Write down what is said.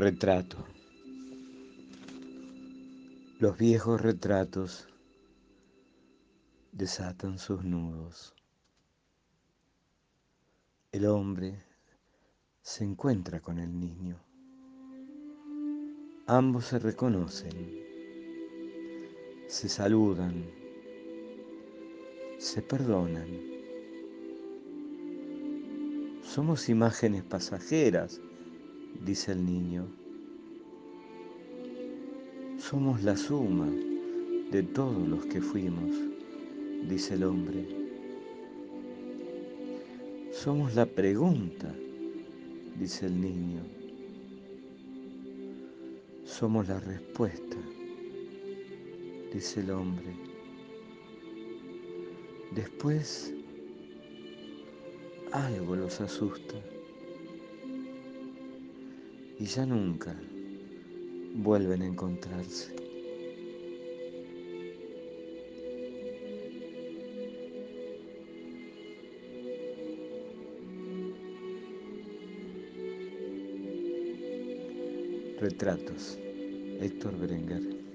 Retrato. Los viejos retratos desatan sus nudos. El hombre se encuentra con el niño. Ambos se reconocen, se saludan, se perdonan. Somos imágenes pasajeras dice el niño. Somos la suma de todos los que fuimos, dice el hombre. Somos la pregunta, dice el niño. Somos la respuesta, dice el hombre. Después algo los asusta y ya nunca vuelven a encontrarse. Retratos, Héctor Berenguer.